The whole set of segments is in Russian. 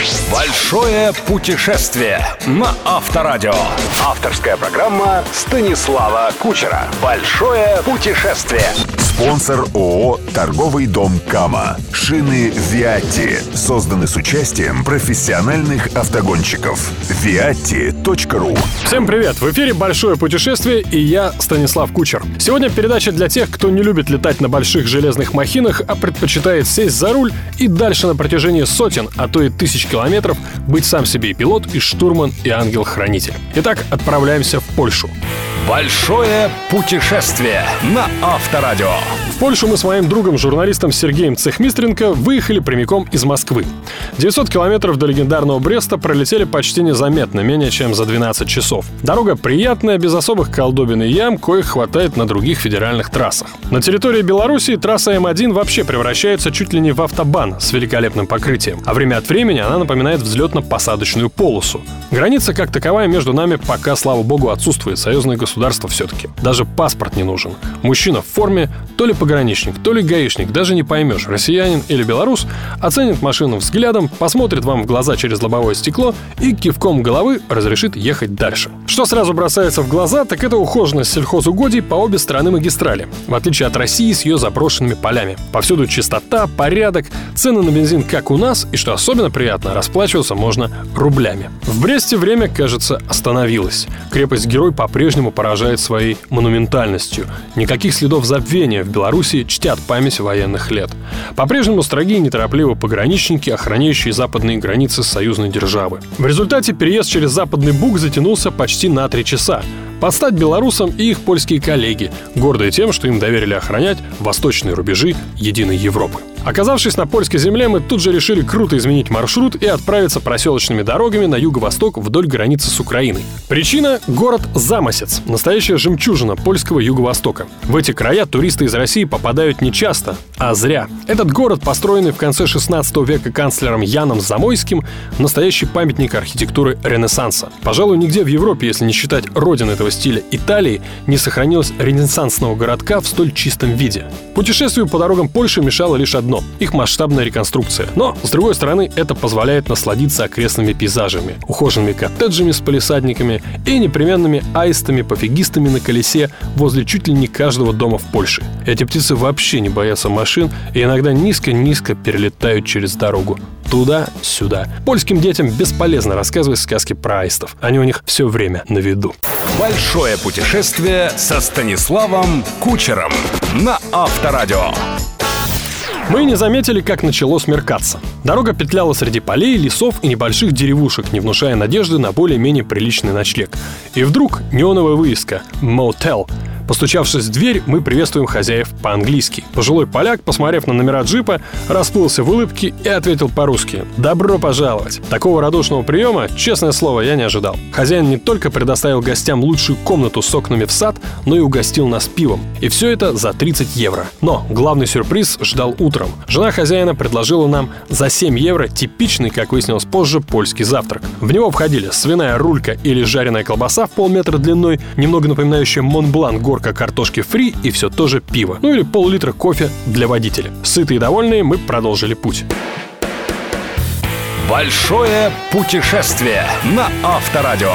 first. Большое путешествие на Авторадио. Авторская программа Станислава Кучера. Большое путешествие. Спонсор ООО «Торговый дом Кама». Шины «Виатти» созданы с участием профессиональных автогонщиков. viatti.ru Всем привет! В эфире «Большое путешествие» и я, Станислав Кучер. Сегодня передача для тех, кто не любит летать на больших железных махинах, а предпочитает сесть за руль и дальше на протяжении сотен, а то и тысяч километров быть сам себе и пилот, и штурман, и ангел-хранитель. Итак, отправляемся в Польшу. Большое путешествие на Авторадио. В Польшу мы с моим другом, журналистом Сергеем Цехмистренко выехали прямиком из Москвы. 900 километров до легендарного Бреста пролетели почти незаметно, менее чем за 12 часов. Дорога приятная, без особых колдобин и ям, коих хватает на других федеральных трассах. На территории Беларуси трасса М1 вообще превращается чуть ли не в автобан с великолепным покрытием, а время от времени она напоминает взлетно-посадочную полосу. Граница как таковая между нами пока, слава богу, отсутствует. Союзное государство все-таки. Даже паспорт не нужен. Мужчина в форме, то ли пограничник, то ли гаишник, даже не поймешь, россиянин или белорус, оценит машину взглядом, посмотрит вам в глаза через лобовое стекло и кивком головы разрешит ехать дальше. Что сразу бросается в глаза, так это ухоженность сельхозугодий по обе стороны магистрали, в отличие от России с ее заброшенными полями. Повсюду чистота, порядок, цены на бензин как у нас, и что особенно приятно, расплачиваться можно рублями. В Бресте время, кажется, остановилось. Крепость-герой по-прежнему поражает своей монументальностью. Никаких следов забвения в Беларуси чтят память военных лет. По-прежнему строги и неторопливо пограничники, охраняющие западные границы союзной державы. В результате переезд через Западный Буг затянулся почти на три часа. Подстать белорусам и их польские коллеги, гордые тем, что им доверили охранять восточные рубежи единой Европы. Оказавшись на польской земле, мы тут же решили круто изменить маршрут и отправиться проселочными дорогами на юго-восток вдоль границы с Украиной. Причина – город Замосец, настоящая жемчужина польского юго-востока. В эти края туристы из России попадают не часто, а зря. Этот город, построенный в конце 16 века канцлером Яном Замойским, настоящий памятник архитектуры Ренессанса. Пожалуй, нигде в Европе, если не считать родин этого стиля Италии, не сохранилось ренессансного городка в столь чистом виде. Путешествию по дорогам Польши мешало лишь одно одно – их масштабная реконструкция. Но, с другой стороны, это позволяет насладиться окрестными пейзажами, ухоженными коттеджами с полисадниками и непременными аистами-пофигистами на колесе возле чуть ли не каждого дома в Польше. Эти птицы вообще не боятся машин и иногда низко-низко перелетают через дорогу туда-сюда. Польским детям бесполезно рассказывать сказки про аистов. Они у них все время на виду. Большое путешествие со Станиславом Кучером на Авторадио. Мы не заметили, как начало смеркаться. Дорога петляла среди полей, лесов и небольших деревушек, не внушая надежды на более-менее приличный ночлег. И вдруг неоновая вывеска «Мотел» Постучавшись в дверь, мы приветствуем хозяев по-английски. Пожилой поляк, посмотрев на номера джипа, расплылся в улыбке и ответил по-русски «Добро пожаловать». Такого радушного приема, честное слово, я не ожидал. Хозяин не только предоставил гостям лучшую комнату с окнами в сад, но и угостил нас пивом. И все это за 30 евро. Но главный сюрприз ждал утром. Жена хозяина предложила нам за 7 евро типичный, как выяснилось позже, польский завтрак. В него входили свиная рулька или жареная колбаса в полметра длиной, немного напоминающая Монблан гор горка картошки фри и все то же пиво. Ну или пол-литра кофе для водителя. Сытые и довольные мы продолжили путь. Большое путешествие на Авторадио.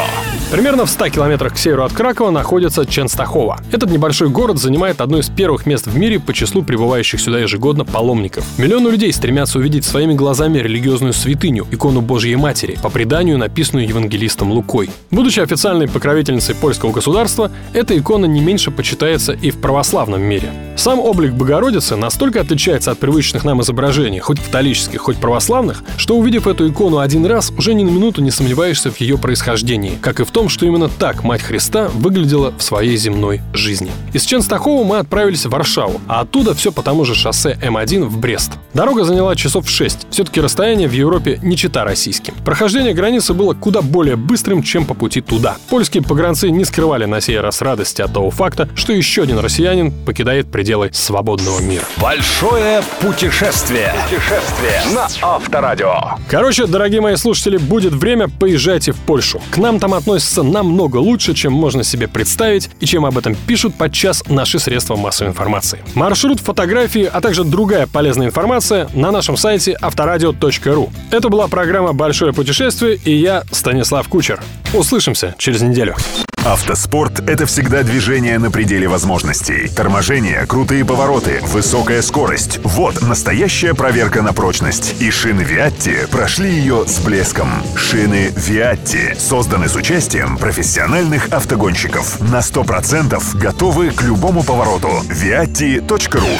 Примерно в 100 километрах к северу от Кракова находится Ченстахова. Этот небольшой город занимает одно из первых мест в мире по числу прибывающих сюда ежегодно паломников. Миллионы людей стремятся увидеть своими глазами религиозную святыню, икону Божьей Матери, по преданию написанную евангелистом Лукой. Будучи официальной покровительницей польского государства, эта икона не меньше почитается и в православном мире. Сам облик Богородицы настолько отличается от привычных нам изображений, хоть католических, хоть православных, что увидев эту икону один раз, уже ни на минуту не сомневаешься в ее происхождении, как и в том, что именно так Мать Христа выглядела в своей земной жизни. Из Ченстахова мы отправились в Варшаву, а оттуда все по тому же шоссе М1 в Брест. Дорога заняла часов 6. Все-таки расстояние в Европе не чита российским. Прохождение границы было куда более быстрым, чем по пути туда. Польские погранцы не скрывали на сей раз радости от того факта, что еще один россиянин покидает пределы свободного мира. Большое путешествие. Путешествие на Авторадио. Короче, дорогие мои слушатели, будет время, поезжайте в Польшу. К нам там относятся намного лучше, чем можно себе представить и чем об этом пишут подчас наши средства массовой информации. Маршрут, фотографии, а также другая полезная информация информация на нашем сайте авторадио.ру. Это была программа «Большое путешествие» и я, Станислав Кучер. Услышимся через неделю. Автоспорт — это всегда движение на пределе возможностей. Торможение, крутые повороты, высокая скорость — вот настоящая проверка на прочность. И шины Виатти прошли ее с блеском. Шины Виатти созданы с участием профессиональных автогонщиков. На 100% готовы к любому повороту. Viatti.ru